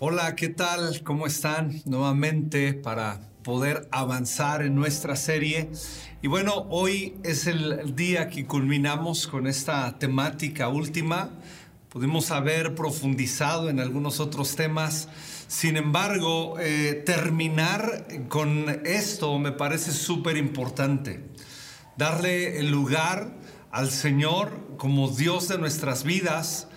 Hola, ¿qué tal? ¿Cómo están? Nuevamente para poder avanzar en nuestra serie. Y bueno, hoy es el día que culminamos con esta temática última. Pudimos haber profundizado en algunos otros temas. Sin embargo, eh, terminar con esto me parece súper importante. Darle el lugar al Señor como Dios de nuestras vidas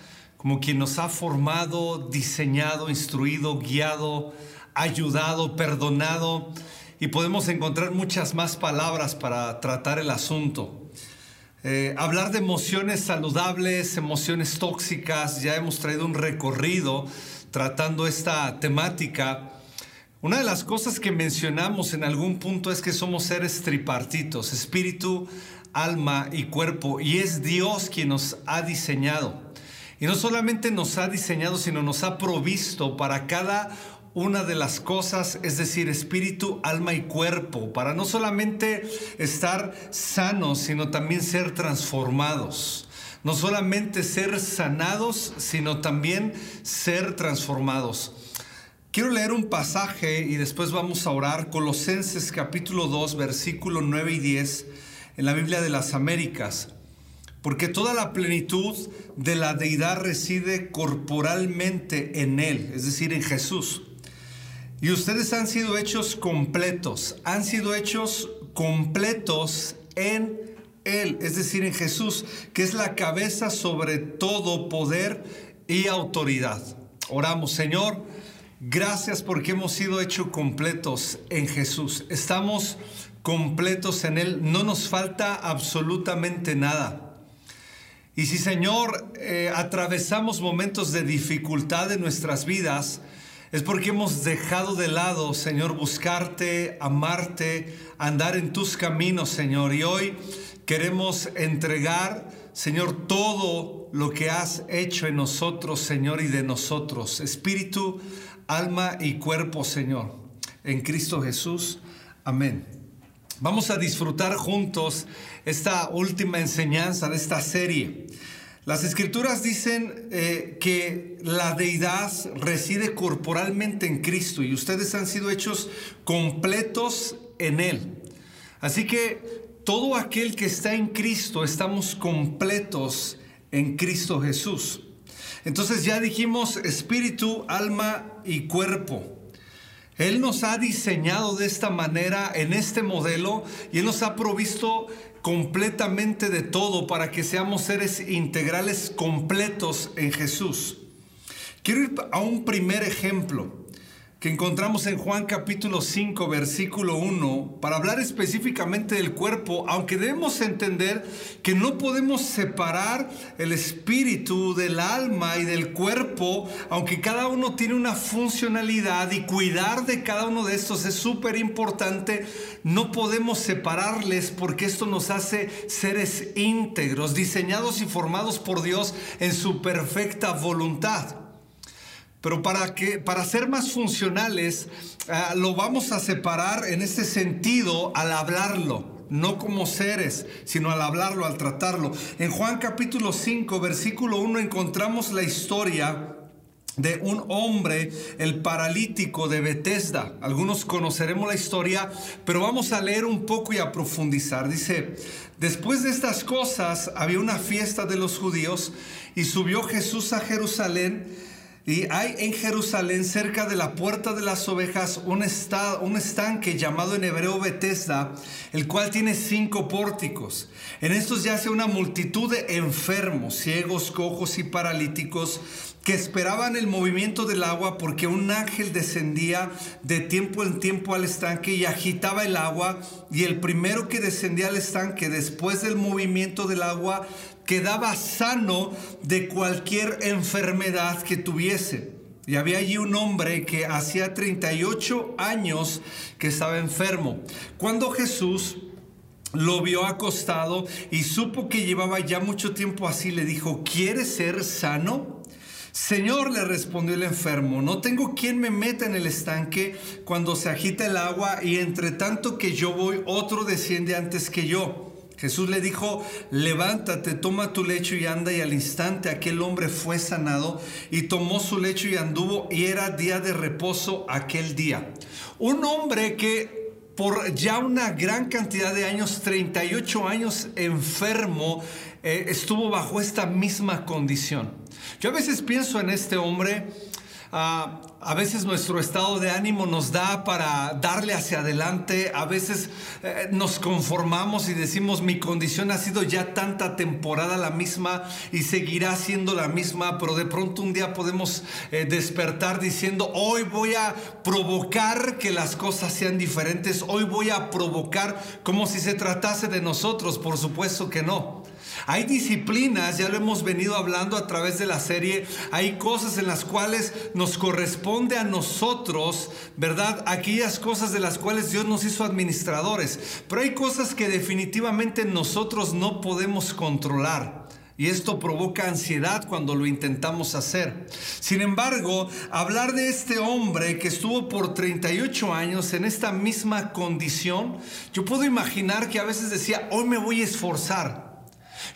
como quien nos ha formado, diseñado, instruido, guiado, ayudado, perdonado, y podemos encontrar muchas más palabras para tratar el asunto. Eh, hablar de emociones saludables, emociones tóxicas, ya hemos traído un recorrido tratando esta temática. Una de las cosas que mencionamos en algún punto es que somos seres tripartitos, espíritu, alma y cuerpo, y es Dios quien nos ha diseñado. Y no solamente nos ha diseñado, sino nos ha provisto para cada una de las cosas, es decir, espíritu, alma y cuerpo, para no solamente estar sanos, sino también ser transformados. No solamente ser sanados, sino también ser transformados. Quiero leer un pasaje y después vamos a orar. Colosenses capítulo 2, versículo 9 y 10 en la Biblia de las Américas porque toda la plenitud de la deidad reside corporalmente en Él, es decir, en Jesús. Y ustedes han sido hechos completos, han sido hechos completos en Él, es decir, en Jesús, que es la cabeza sobre todo poder y autoridad. Oramos, Señor, gracias porque hemos sido hechos completos en Jesús. Estamos completos en Él, no nos falta absolutamente nada. Y si Señor eh, atravesamos momentos de dificultad en nuestras vidas, es porque hemos dejado de lado, Señor, buscarte, amarte, andar en tus caminos, Señor. Y hoy queremos entregar, Señor, todo lo que has hecho en nosotros, Señor, y de nosotros. Espíritu, alma y cuerpo, Señor. En Cristo Jesús. Amén. Vamos a disfrutar juntos esta última enseñanza de esta serie. Las escrituras dicen eh, que la deidad reside corporalmente en Cristo y ustedes han sido hechos completos en Él. Así que todo aquel que está en Cristo estamos completos en Cristo Jesús. Entonces ya dijimos espíritu, alma y cuerpo. Él nos ha diseñado de esta manera, en este modelo, y Él nos ha provisto completamente de todo para que seamos seres integrales completos en Jesús. Quiero ir a un primer ejemplo que encontramos en Juan capítulo 5, versículo 1, para hablar específicamente del cuerpo, aunque debemos entender que no podemos separar el espíritu del alma y del cuerpo, aunque cada uno tiene una funcionalidad y cuidar de cada uno de estos es súper importante, no podemos separarles porque esto nos hace seres íntegros, diseñados y formados por Dios en su perfecta voluntad. Pero para, que, para ser más funcionales, ah, lo vamos a separar en este sentido al hablarlo, no como seres, sino al hablarlo, al tratarlo. En Juan capítulo 5, versículo 1 encontramos la historia de un hombre, el paralítico de Bethesda. Algunos conoceremos la historia, pero vamos a leer un poco y a profundizar. Dice, después de estas cosas había una fiesta de los judíos y subió Jesús a Jerusalén y hay en Jerusalén, cerca de la puerta de las ovejas, un, un estanque llamado en hebreo Bethesda, el cual tiene cinco pórticos. En estos yace una multitud de enfermos, ciegos, cojos y paralíticos que esperaban el movimiento del agua porque un ángel descendía de tiempo en tiempo al estanque y agitaba el agua y el primero que descendía al estanque después del movimiento del agua quedaba sano de cualquier enfermedad que tuviese. Y había allí un hombre que hacía 38 años que estaba enfermo. Cuando Jesús lo vio acostado y supo que llevaba ya mucho tiempo así, le dijo, ¿quieres ser sano? Señor, le respondió el enfermo, no tengo quien me meta en el estanque cuando se agita el agua y entre tanto que yo voy, otro desciende antes que yo. Jesús le dijo, levántate, toma tu lecho y anda. Y al instante aquel hombre fue sanado y tomó su lecho y anduvo y era día de reposo aquel día. Un hombre que por ya una gran cantidad de años, 38 años enfermo, eh, estuvo bajo esta misma condición. Yo a veces pienso en este hombre Ah, a veces nuestro estado de ánimo nos da para darle hacia adelante. A veces eh, nos conformamos y decimos mi condición ha sido ya tanta temporada la misma y seguirá siendo la misma. Pero de pronto un día podemos eh, despertar diciendo hoy voy a provocar que las cosas sean diferentes. Hoy voy a provocar como si se tratase de nosotros. Por supuesto que no. Hay disciplinas, ya lo hemos venido hablando a través de la serie, hay cosas en las cuales nos corresponde a nosotros, ¿verdad? Aquellas cosas de las cuales Dios nos hizo administradores, pero hay cosas que definitivamente nosotros no podemos controlar. Y esto provoca ansiedad cuando lo intentamos hacer. Sin embargo, hablar de este hombre que estuvo por 38 años en esta misma condición, yo puedo imaginar que a veces decía, hoy me voy a esforzar.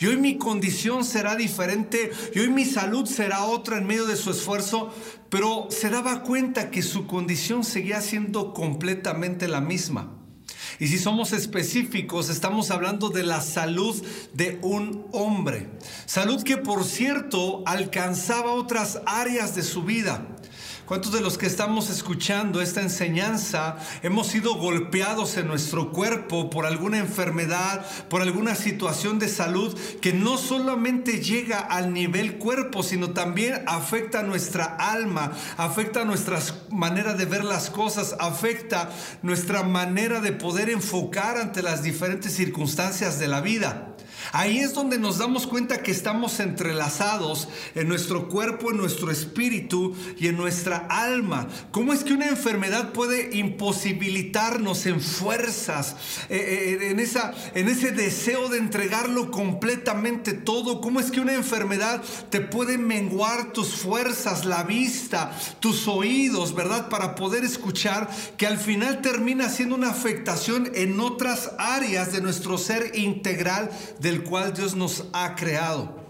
Y hoy mi condición será diferente, y hoy mi salud será otra en medio de su esfuerzo, pero se daba cuenta que su condición seguía siendo completamente la misma. Y si somos específicos, estamos hablando de la salud de un hombre. Salud que, por cierto, alcanzaba otras áreas de su vida. ¿Cuántos de los que estamos escuchando esta enseñanza hemos sido golpeados en nuestro cuerpo por alguna enfermedad, por alguna situación de salud que no solamente llega al nivel cuerpo, sino también afecta nuestra alma, afecta nuestra manera de ver las cosas, afecta nuestra manera de poder enfocar ante las diferentes circunstancias de la vida? Ahí es donde nos damos cuenta que estamos entrelazados en nuestro cuerpo, en nuestro espíritu y en nuestra alma. ¿Cómo es que una enfermedad puede imposibilitarnos en fuerzas, eh, eh, en, esa, en ese deseo de entregarlo completamente todo? ¿Cómo es que una enfermedad te puede menguar tus fuerzas, la vista, tus oídos, ¿verdad? Para poder escuchar que al final termina siendo una afectación en otras áreas de nuestro ser integral del cual Dios nos ha creado.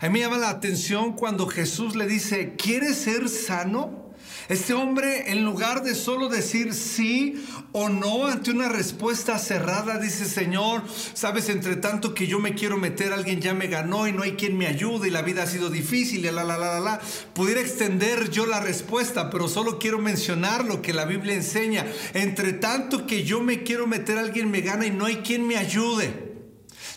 A mí me llama la atención cuando Jesús le dice, ¿quieres ser sano? Este hombre, en lugar de solo decir sí o no ante una respuesta cerrada, dice, Señor, sabes, entre tanto que yo me quiero meter, alguien ya me ganó y no hay quien me ayude y la vida ha sido difícil y la, la, la, la, la. Pudiera extender yo la respuesta, pero solo quiero mencionar lo que la Biblia enseña. Entre tanto que yo me quiero meter, alguien me gana y no hay quien me ayude.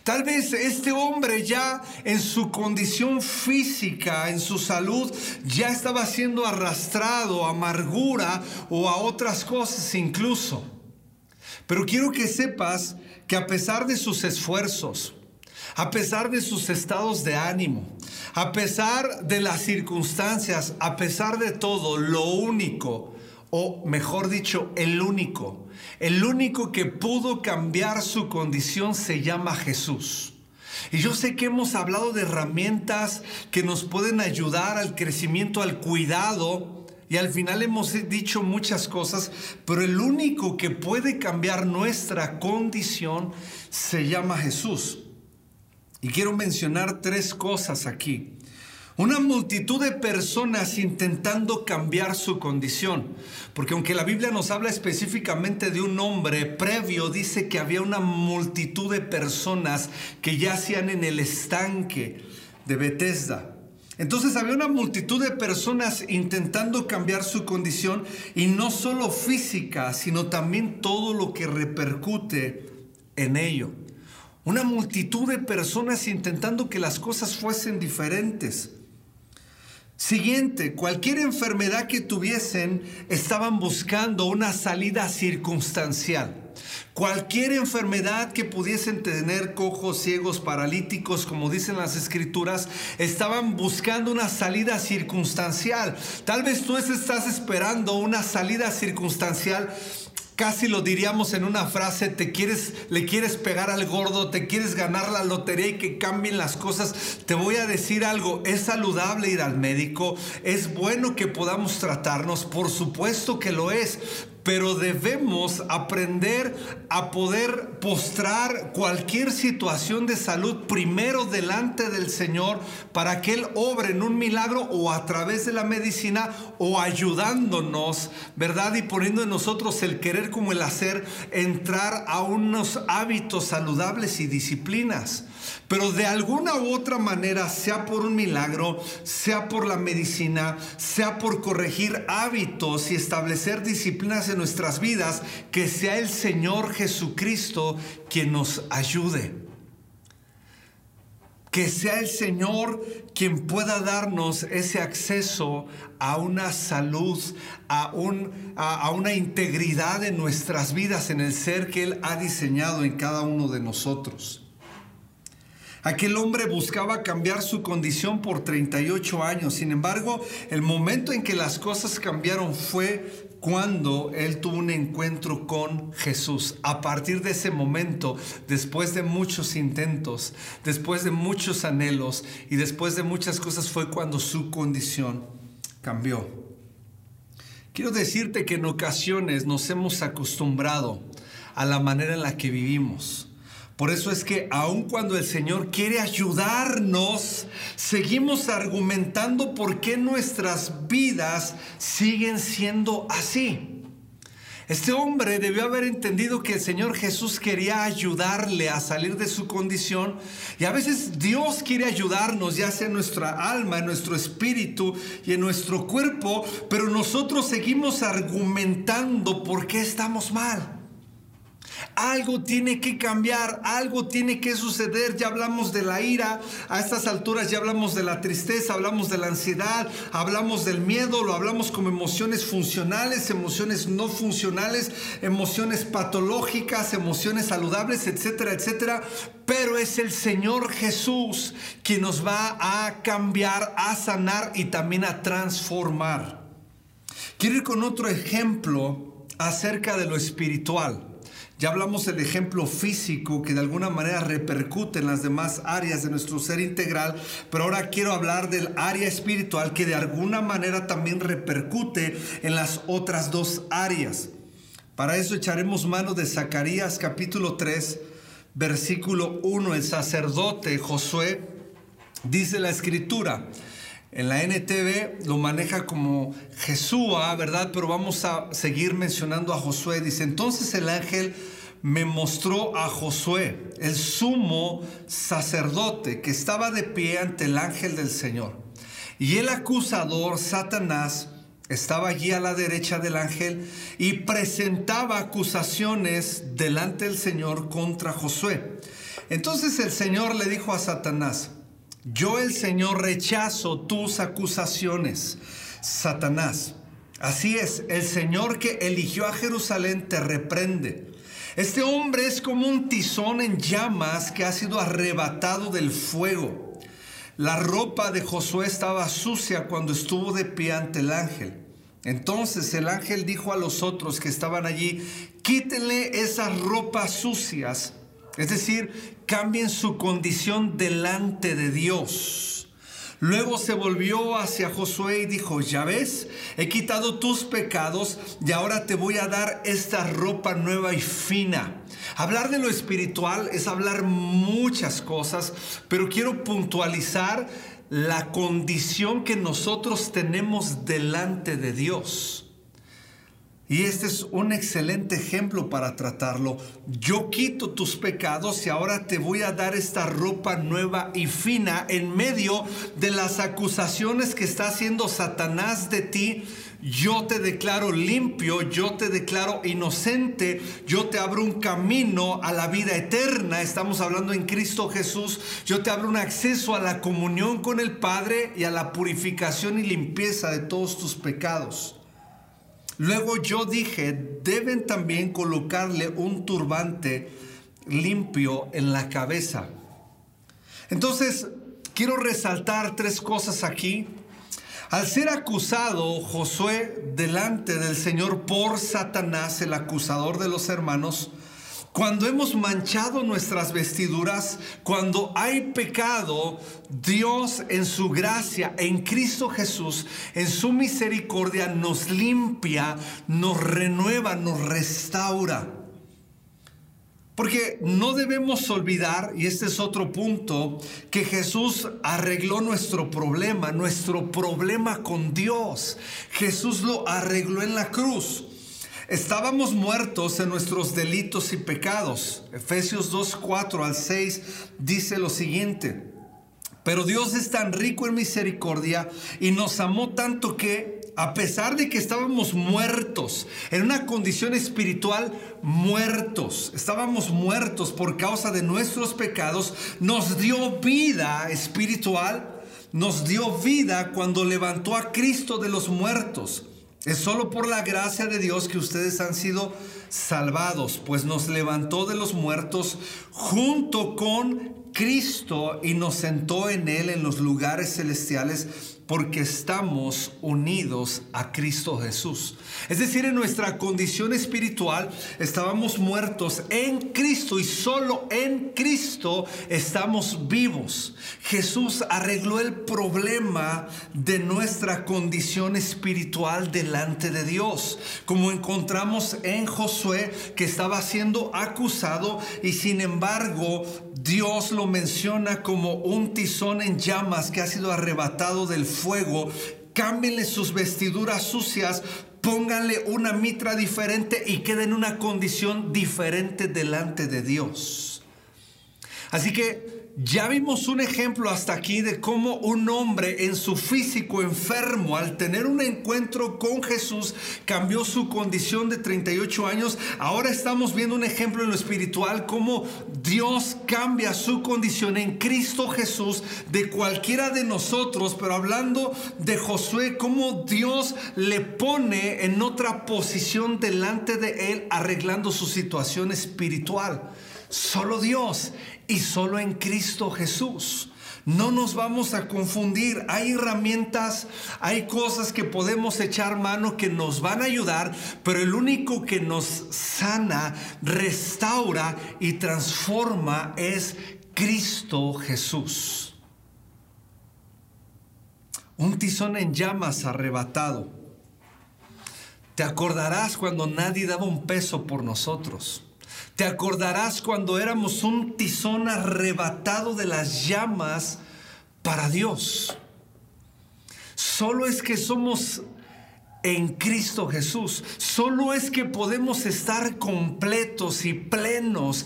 Tal vez este hombre ya en su condición física, en su salud, ya estaba siendo arrastrado a amargura o a otras cosas incluso. Pero quiero que sepas que a pesar de sus esfuerzos, a pesar de sus estados de ánimo, a pesar de las circunstancias, a pesar de todo, lo único, o mejor dicho, el único el único que pudo cambiar su condición se llama Jesús. Y yo sé que hemos hablado de herramientas que nos pueden ayudar al crecimiento, al cuidado, y al final hemos dicho muchas cosas, pero el único que puede cambiar nuestra condición se llama Jesús. Y quiero mencionar tres cosas aquí. Una multitud de personas intentando cambiar su condición. Porque aunque la Biblia nos habla específicamente de un hombre, previo dice que había una multitud de personas que yacían en el estanque de Bethesda. Entonces había una multitud de personas intentando cambiar su condición y no solo física, sino también todo lo que repercute en ello. Una multitud de personas intentando que las cosas fuesen diferentes. Siguiente, cualquier enfermedad que tuviesen, estaban buscando una salida circunstancial. Cualquier enfermedad que pudiesen tener, cojos, ciegos, paralíticos, como dicen las escrituras, estaban buscando una salida circunstancial. Tal vez tú estás esperando una salida circunstancial Casi lo diríamos en una frase, te quieres, le quieres pegar al gordo, te quieres ganar la lotería y que cambien las cosas. Te voy a decir algo, es saludable ir al médico, es bueno que podamos tratarnos, por supuesto que lo es, pero debemos aprender a poder postrar cualquier situación de salud primero delante del Señor para que Él obre en un milagro o a través de la medicina o ayudándonos, ¿verdad? Y poniendo en nosotros el querer como el hacer, entrar a unos hábitos saludables y disciplinas. Pero de alguna u otra manera, sea por un milagro, sea por la medicina, sea por corregir hábitos y establecer disciplinas en nuestras vidas, que sea el Señor Jesucristo quien nos ayude. Que sea el Señor quien pueda darnos ese acceso a una salud, a, un, a, una integridad en nuestras vidas, en el ser que Él ha diseñado en cada uno de nosotros. Aquel hombre buscaba cambiar su condición por 38 años. Sin embargo, el momento en que las cosas cambiaron fue cuando él tuvo un encuentro con Jesús. A partir de ese momento, después de muchos intentos, después de muchos anhelos y después de muchas cosas, fue cuando su condición cambió. Quiero decirte que en ocasiones nos hemos acostumbrado a la manera en la que vivimos por eso es que aun cuando el Señor quiere ayudarnos, seguimos argumentando por qué nuestras vidas siguen siendo así. Este hombre debió haber entendido que el Señor Jesús quería ayudarle a salir de su condición y a veces Dios quiere ayudarnos, ya sea en nuestra alma, en nuestro espíritu y en nuestro cuerpo, pero nosotros seguimos argumentando por qué estamos mal. Algo tiene que cambiar, algo tiene que suceder. Ya hablamos de la ira, a estas alturas ya hablamos de la tristeza, hablamos de la ansiedad, hablamos del miedo, lo hablamos como emociones funcionales, emociones no funcionales, emociones patológicas, emociones saludables, etcétera, etcétera. Pero es el Señor Jesús quien nos va a cambiar, a sanar y también a transformar. Quiero ir con otro ejemplo acerca de lo espiritual. Ya hablamos del ejemplo físico que de alguna manera repercute en las demás áreas de nuestro ser integral, pero ahora quiero hablar del área espiritual que de alguna manera también repercute en las otras dos áreas. Para eso echaremos mano de Zacarías capítulo 3, versículo 1. El sacerdote Josué dice la escritura. En la NTV lo maneja como Jesúa, ¿verdad? Pero vamos a seguir mencionando a Josué. Dice, entonces el ángel me mostró a Josué, el sumo sacerdote, que estaba de pie ante el ángel del Señor. Y el acusador, Satanás, estaba allí a la derecha del ángel y presentaba acusaciones delante del Señor contra Josué. Entonces el Señor le dijo a Satanás, yo el Señor rechazo tus acusaciones, Satanás. Así es, el Señor que eligió a Jerusalén te reprende. Este hombre es como un tizón en llamas que ha sido arrebatado del fuego. La ropa de Josué estaba sucia cuando estuvo de pie ante el ángel. Entonces el ángel dijo a los otros que estaban allí, quítenle esas ropas sucias, es decir, cambien su condición delante de Dios. Luego se volvió hacia Josué y dijo, ya ves, he quitado tus pecados y ahora te voy a dar esta ropa nueva y fina. Hablar de lo espiritual es hablar muchas cosas, pero quiero puntualizar la condición que nosotros tenemos delante de Dios. Y este es un excelente ejemplo para tratarlo. Yo quito tus pecados y ahora te voy a dar esta ropa nueva y fina en medio de las acusaciones que está haciendo Satanás de ti. Yo te declaro limpio, yo te declaro inocente, yo te abro un camino a la vida eterna. Estamos hablando en Cristo Jesús. Yo te abro un acceso a la comunión con el Padre y a la purificación y limpieza de todos tus pecados. Luego yo dije, deben también colocarle un turbante limpio en la cabeza. Entonces, quiero resaltar tres cosas aquí. Al ser acusado Josué delante del Señor por Satanás, el acusador de los hermanos, Cuando hemos manchado nuestras vestiduras, cuando hay pecado, Dios en su gracia, en Cristo Jesús, en su misericordia, nos limpia, nos renueva, nos restaura. Porque no debemos olvidar, y este es otro punto, que Jesús arregló nuestro problema, nuestro problema con Dios. Jesús lo arregló en la cruz. Estábamos muertos en nuestros delitos y pecados. Efesios 2, 4 al 6 dice lo siguiente. Pero Dios es tan rico en misericordia y nos amó tanto que, a pesar de que estábamos muertos, en una condición espiritual muertos, estábamos muertos por causa de nuestros pecados, nos dio vida espiritual, nos dio vida cuando levantó a Cristo de los muertos es solo por la gracia de Dios que ustedes han sido salvados, pues nos levantó de los muertos junto con Cristo y nos sentó en Él en los lugares celestiales porque estamos unidos a Cristo Jesús. Es decir, en nuestra condición espiritual estábamos muertos en Cristo y solo en Cristo estamos vivos. Jesús arregló el problema de nuestra condición espiritual delante de Dios, como encontramos en Josué que estaba siendo acusado y sin embargo Dios lo menciona como un tizón en llamas que ha sido arrebatado del fuego. Cámbienle sus vestiduras sucias, pónganle una mitra diferente y queden en una condición diferente delante de Dios. Así que ya vimos un ejemplo hasta aquí de cómo un hombre en su físico enfermo, al tener un encuentro con Jesús, cambió su condición de 38 años. Ahora estamos viendo un ejemplo en lo espiritual, cómo Dios cambia su condición en Cristo Jesús de cualquiera de nosotros, pero hablando de Josué, cómo Dios le pone en otra posición delante de él, arreglando su situación espiritual. Solo Dios y solo en Cristo Jesús. No nos vamos a confundir. Hay herramientas, hay cosas que podemos echar mano que nos van a ayudar, pero el único que nos sana, restaura y transforma es Cristo Jesús. Un tizón en llamas arrebatado. Te acordarás cuando nadie daba un peso por nosotros. Te acordarás cuando éramos un tizón arrebatado de las llamas para Dios. Solo es que somos en Cristo Jesús. Solo es que podemos estar completos y plenos,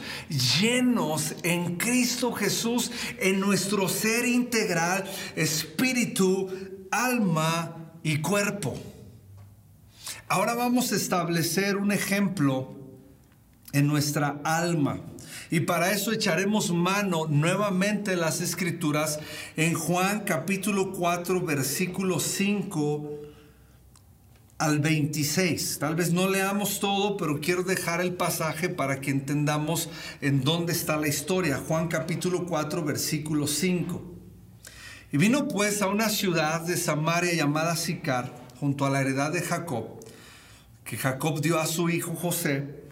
llenos en Cristo Jesús, en nuestro ser integral, espíritu, alma y cuerpo. Ahora vamos a establecer un ejemplo en nuestra alma. Y para eso echaremos mano nuevamente las escrituras en Juan capítulo 4 versículo 5 al 26. Tal vez no leamos todo, pero quiero dejar el pasaje para que entendamos en dónde está la historia. Juan capítulo 4 versículo 5. Y vino pues a una ciudad de Samaria llamada Sicar, junto a la heredad de Jacob, que Jacob dio a su hijo José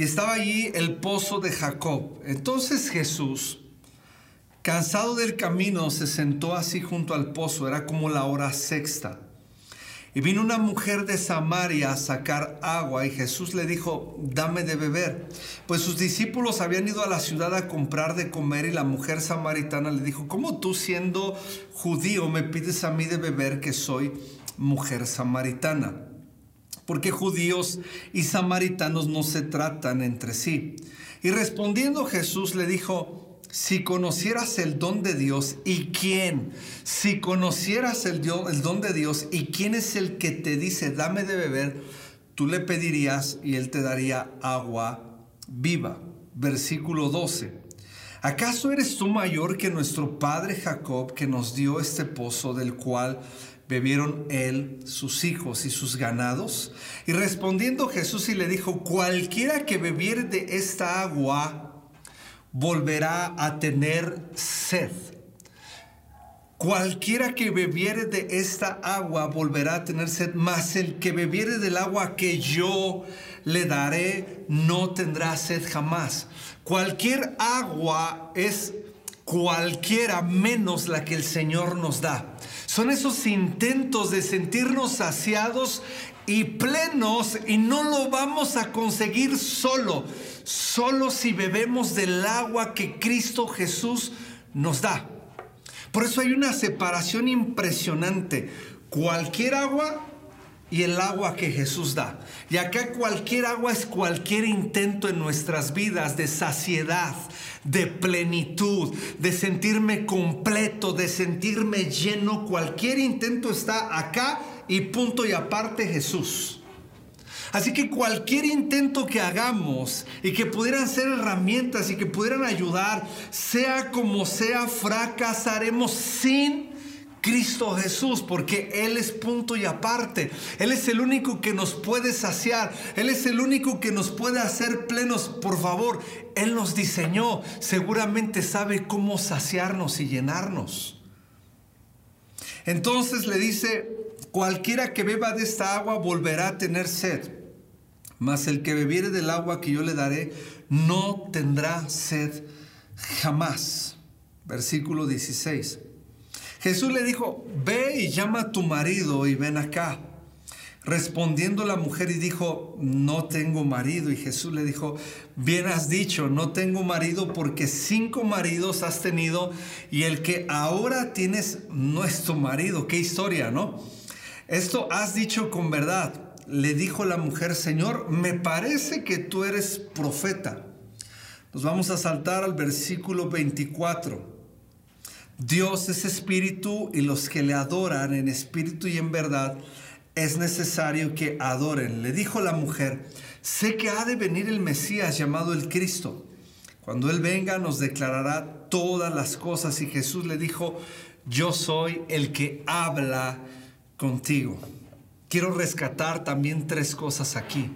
y estaba allí el pozo de Jacob. Entonces Jesús, cansado del camino, se sentó así junto al pozo, era como la hora sexta. Y vino una mujer de Samaria a sacar agua y Jesús le dijo, dame de beber. Pues sus discípulos habían ido a la ciudad a comprar de comer y la mujer samaritana le dijo, ¿cómo tú siendo judío me pides a mí de beber que soy mujer samaritana? Porque judíos y samaritanos no se tratan entre sí. Y respondiendo Jesús le dijo, si conocieras el don de Dios y quién, si conocieras el, don de Dios y quién es el que te dice, dame de beber, tú le pedirías y él te daría agua viva. Versículo 12. ¿Acaso eres tú mayor que nuestro padre Jacob que nos dio este pozo del cual bebieron él, sus hijos y sus ganados? Y respondiendo Jesús y le dijo, cualquiera que bebiere de esta agua volverá a tener sed. Cualquiera que bebiere de esta agua volverá a tener sed, mas el que bebiere del agua que yo le daré no tendrá sed jamás. Cualquier agua es cualquiera menos la que el Señor nos da. Son esos intentos de sentirnos saciados y plenos y no lo vamos a conseguir solo, solo si bebemos del agua que Cristo Jesús nos da. Por eso hay una separación impresionante. Cualquier agua y el agua que Jesús da. Y acá cualquier agua es cualquier intento en nuestras vidas de saciedad, de plenitud, de sentirme completo, de sentirme lleno. Cualquier intento está acá y punto y aparte Jesús. Así que cualquier intento que hagamos y que pudieran ser herramientas y que pudieran ayudar, sea como sea, fracasaremos sin Cristo Jesús, porque Él es punto y aparte. Él es el único que nos puede saciar. Él es el único que nos puede hacer plenos. Por favor, Él nos diseñó. Seguramente sabe cómo saciarnos y llenarnos. Entonces le dice, cualquiera que beba de esta agua volverá a tener sed mas el que bebiere del agua que yo le daré no tendrá sed jamás. Versículo 16. Jesús le dijo, ve y llama a tu marido y ven acá. Respondiendo la mujer y dijo, no tengo marido. Y Jesús le dijo, bien has dicho, no tengo marido porque cinco maridos has tenido y el que ahora tienes no es tu marido. Qué historia, ¿no? Esto has dicho con verdad le dijo la mujer, Señor, me parece que tú eres profeta. Nos vamos a saltar al versículo 24. Dios es espíritu y los que le adoran en espíritu y en verdad es necesario que adoren. Le dijo la mujer, sé que ha de venir el Mesías llamado el Cristo. Cuando Él venga nos declarará todas las cosas y Jesús le dijo, yo soy el que habla contigo quiero rescatar también tres cosas aquí.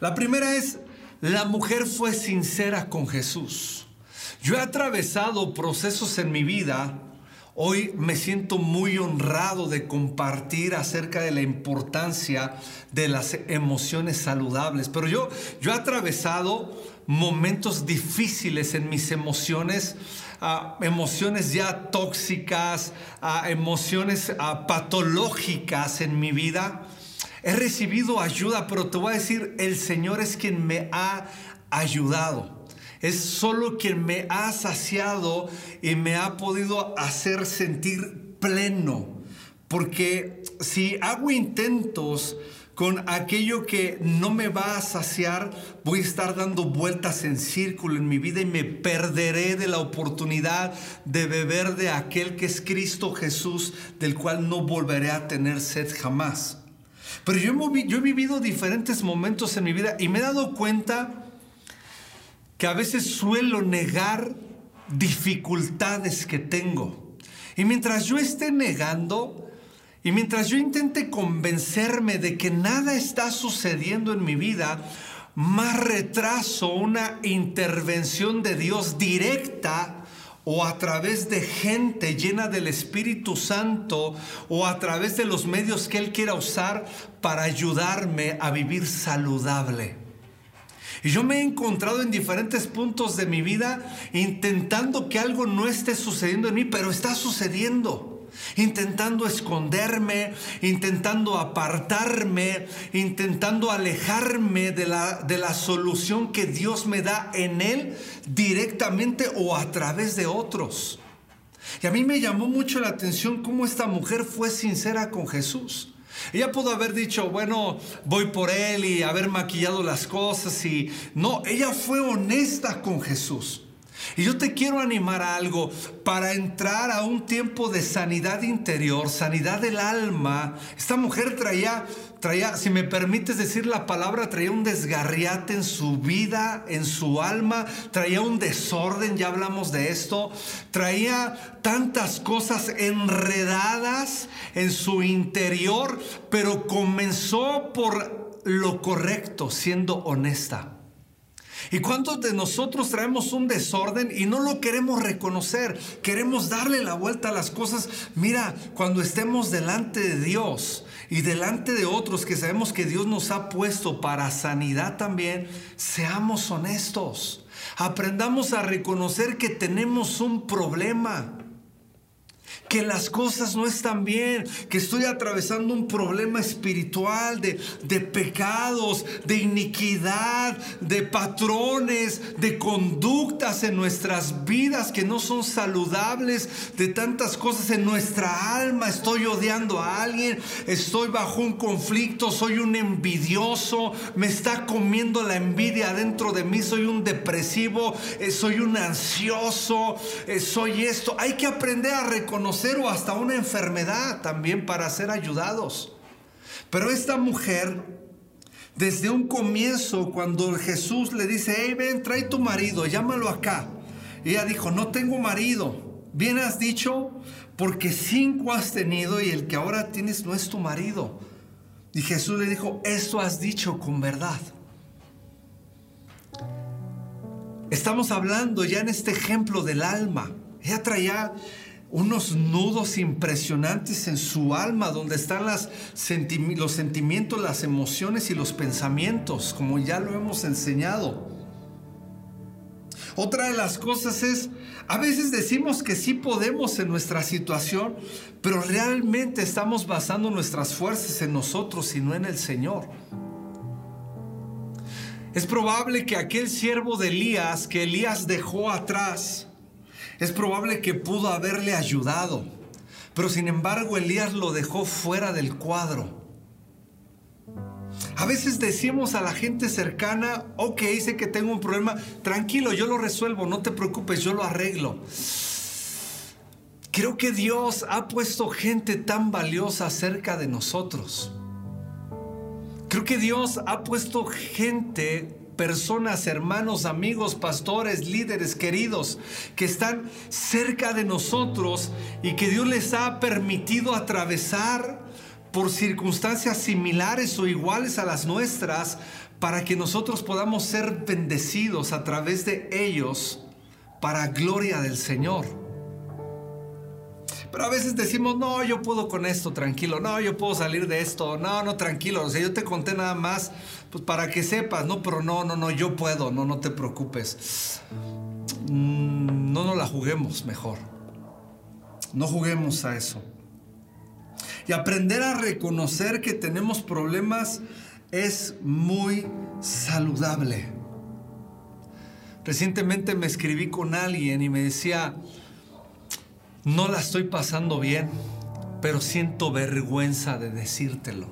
La primera es, la mujer fue sincera con Jesús. Yo he atravesado procesos en mi vida. Hoy me siento muy honrado de compartir acerca de la importancia de las emociones saludables. Pero yo, yo he atravesado momentos difíciles en mis emociones a emociones ya tóxicas, a emociones patológicas en mi vida. He recibido ayuda, pero te voy a decir, el Señor es quien me ha ayudado. Es solo quien me ha saciado y me ha podido hacer sentir pleno. Porque si hago intentos con aquello que no me va a saciar, voy a estar dando vueltas en círculo en mi vida y me perderé de la oportunidad de beber de aquel que es Cristo Jesús, del cual no volveré a tener sed jamás. Pero yo, yo he vivido diferentes momentos en mi vida y me he dado cuenta a veces suelo negar dificultades que tengo. Y mientras yo esté negando, y mientras yo intente convencerme de que nada está sucediendo en mi vida, más retraso una intervención de Dios directa o a través de gente llena del Espíritu Santo o a través de los medios que Él quiera usar para ayudarme a vivir saludable. Y yo me he encontrado en diferentes puntos de mi vida intentando que algo no esté sucediendo en mí, pero está sucediendo intentando esconderme, intentando apartarme, intentando alejarme de la, de la solución que Dios me da en Él directamente o a través de otros. Y a mí me llamó mucho la atención cómo esta mujer fue sincera con Jesús. Ella pudo haber dicho, bueno, voy por él y haber maquillado las cosas y no, ella fue honesta con Jesús. Y yo te quiero animar a algo para entrar a un tiempo de sanidad interior, sanidad del alma. Esta mujer traía, traía, si me permites decir la palabra, traía un desgarriate en su vida, en su alma, traía un desorden, ya hablamos de esto, traía tantas cosas enredadas en su interior, pero comenzó por lo correcto, siendo honesta. ¿Y cuántos de nosotros traemos un desorden y no lo queremos reconocer? Queremos darle la vuelta a las cosas. Mira, cuando estemos delante de Dios y delante de otros que sabemos que Dios nos ha puesto para sanidad también, seamos honestos. Aprendamos a reconocer que tenemos un problema que las cosas no están bien, que estoy atravesando un problema espiritual de, de pecados, de iniquidad, de patrones, de conductas en nuestras vidas que no son saludables, de tantas cosas en nuestra alma. Estoy odiando a alguien, estoy bajo un conflicto, soy un envidioso, me está comiendo la envidia dentro de mí, soy un depresivo, eh, soy un ansioso, eh, soy esto. Hay que aprender a reconocer o hasta una enfermedad también para ser ayudados. Pero esta mujer, desde un comienzo, cuando Jesús le dice, hey, ven, trae tu marido, llámalo acá. ella dijo, no tengo marido. Bien has dicho, porque cinco has tenido y el que ahora tienes no es tu marido. Y Jesús le dijo, esto has dicho con verdad. Estamos hablando ya en este ejemplo del alma. Ella traía unos nudos impresionantes en su alma, donde están los sentimientos, las emociones y los pensamientos, como ya lo hemos enseñado. Otra de las cosas es, a veces decimos que sí podemos en nuestra situación, pero realmente estamos basando nuestras fuerzas en nosotros y no en el Señor. Es probable que aquel siervo de Elías que Elías dejó atrás, es probable que pudo haberle ayudado, pero sin embargo Elías lo dejó fuera del cuadro. A veces decimos a la gente cercana, ok, sé que tengo un problema, tranquilo, yo lo resuelvo, no te preocupes, yo lo arreglo. Creo que Dios ha puesto gente tan valiosa cerca de nosotros. Creo que Dios ha puesto gente personas, hermanos, amigos, pastores, líderes queridos que están cerca de nosotros y que Dios les ha permitido atravesar por circunstancias similares o iguales a las nuestras para que nosotros podamos ser bendecidos a través de ellos para gloria del Señor. Pero a veces decimos, no, yo puedo con esto, tranquilo, no, yo puedo salir de esto, no, no, tranquilo, o sea, yo te conté nada más, pues para que sepas, no, pero no, no, no, yo puedo, no, no te preocupes. Mm, no nos la juguemos mejor. No juguemos a eso. Y aprender a reconocer que tenemos problemas es muy saludable. Recientemente me escribí con alguien y me decía, no la estoy pasando bien, pero siento vergüenza de decírtelo.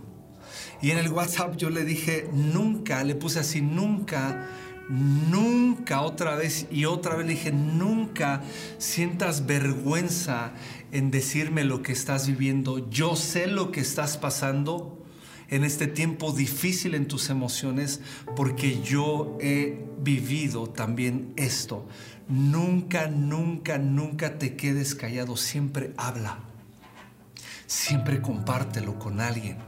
Y en el WhatsApp yo le dije, nunca, le puse así, nunca, nunca otra vez y otra vez le dije, nunca sientas vergüenza en decirme lo que estás viviendo. Yo sé lo que estás pasando en este tiempo difícil en tus emociones porque yo he vivido también esto. Nunca, nunca, nunca te quedes callado, siempre habla. Siempre compártelo con alguien.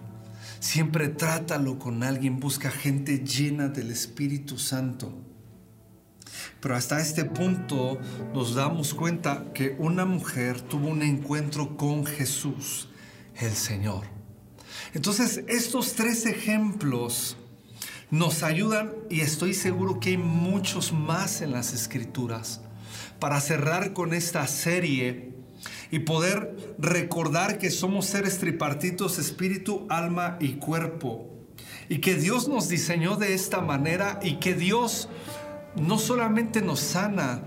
Siempre trátalo con alguien. Busca gente llena del Espíritu Santo. Pero hasta este punto nos damos cuenta que una mujer tuvo un encuentro con Jesús, el Señor. Entonces, estos tres ejemplos nos ayudan y estoy seguro que hay muchos más en las escrituras para cerrar con esta serie y poder recordar que somos seres tripartitos, espíritu, alma y cuerpo. Y que Dios nos diseñó de esta manera y que Dios no solamente nos sana,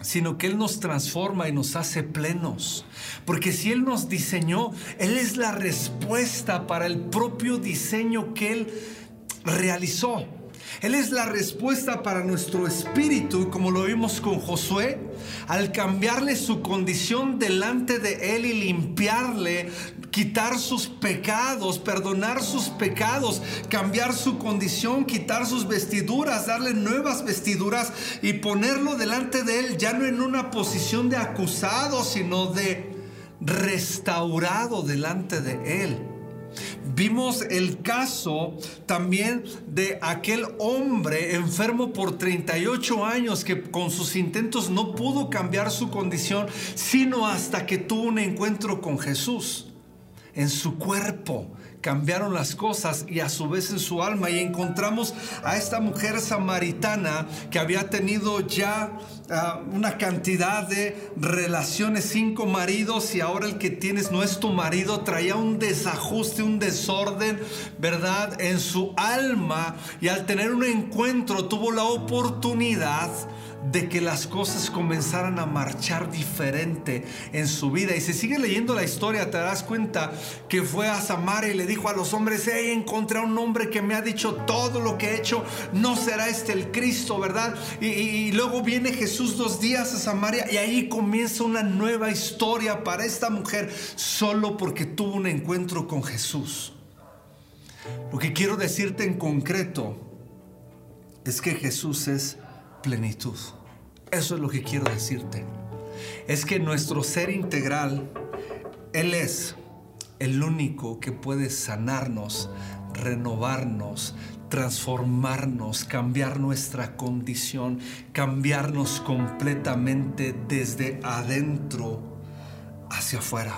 sino que Él nos transforma y nos hace plenos. Porque si Él nos diseñó, Él es la respuesta para el propio diseño que Él realizó. Él es la respuesta para nuestro espíritu, como lo vimos con Josué, al cambiarle su condición delante de Él y limpiarle, quitar sus pecados, perdonar sus pecados, cambiar su condición, quitar sus vestiduras, darle nuevas vestiduras y ponerlo delante de Él, ya no en una posición de acusado, sino de restaurado delante de Él. Vimos el caso también de aquel hombre enfermo por 38 años que con sus intentos no pudo cambiar su condición, sino hasta que tuvo un encuentro con Jesús en su cuerpo cambiaron las cosas y a su vez en su alma. Y encontramos a esta mujer samaritana que había tenido ya ah, una cantidad de relaciones, cinco maridos, y ahora el que tienes no es tu marido, traía un desajuste, un desorden, ¿verdad? En su alma. Y al tener un encuentro tuvo la oportunidad de que las cosas comenzaran a marchar diferente en su vida. Y si sigue leyendo la historia, te das cuenta que fue a Samaria y le dijo a los hombres, he encontrado un hombre que me ha dicho todo lo que he hecho, no será este el Cristo, ¿verdad? Y, y luego viene Jesús dos días a Samaria y ahí comienza una nueva historia para esta mujer, solo porque tuvo un encuentro con Jesús. Lo que quiero decirte en concreto es que Jesús es plenitud. Eso es lo que quiero decirte. Es que nuestro ser integral, Él es el único que puede sanarnos, renovarnos, transformarnos, cambiar nuestra condición, cambiarnos completamente desde adentro hacia afuera.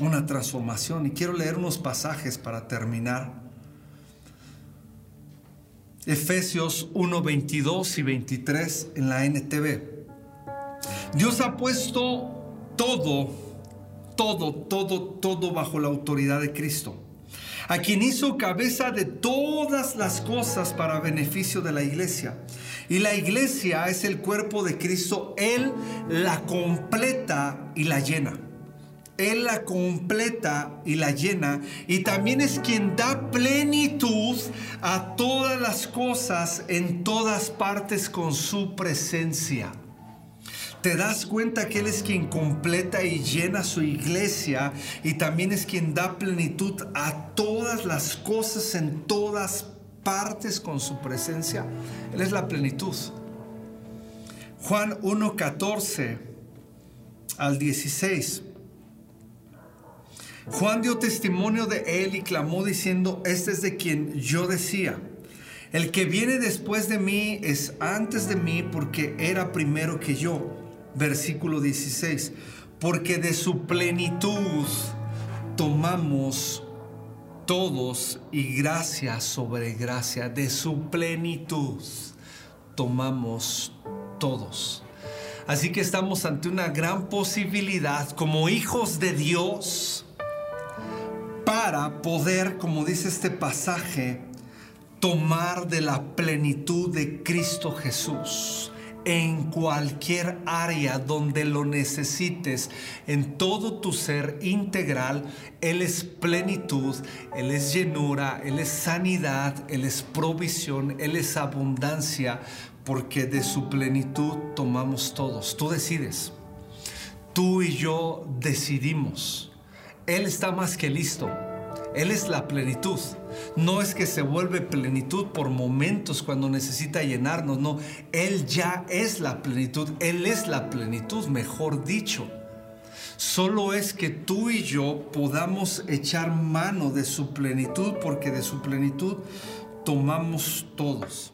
Una transformación. Y quiero leer unos pasajes para terminar. Efesios 1, 22 y 23 en la NTV. Dios ha puesto todo, todo, todo, todo bajo la autoridad de Cristo, a quien hizo cabeza de todas las cosas para beneficio de la iglesia. Y la iglesia es el cuerpo de Cristo, Él la completa y la llena. Él la completa y la llena y también es quien da plenitud a todas las cosas en todas partes con su presencia. Te das cuenta que Él es quien completa y llena su iglesia y también es quien da plenitud a todas las cosas en todas partes con su presencia. Él es la plenitud. Juan 1.14 al 16. Juan dio testimonio de él y clamó diciendo, este es de quien yo decía, el que viene después de mí es antes de mí porque era primero que yo. Versículo 16, porque de su plenitud tomamos todos y gracia sobre gracia, de su plenitud tomamos todos. Así que estamos ante una gran posibilidad como hijos de Dios para poder, como dice este pasaje, tomar de la plenitud de Cristo Jesús en cualquier área donde lo necesites, en todo tu ser integral, Él es plenitud, Él es llenura, Él es sanidad, Él es provisión, Él es abundancia, porque de su plenitud tomamos todos. Tú decides, tú y yo decidimos. Él está más que listo. Él es la plenitud. No es que se vuelve plenitud por momentos cuando necesita llenarnos, no. Él ya es la plenitud. Él es la plenitud, mejor dicho. Solo es que tú y yo podamos echar mano de su plenitud porque de su plenitud tomamos todos.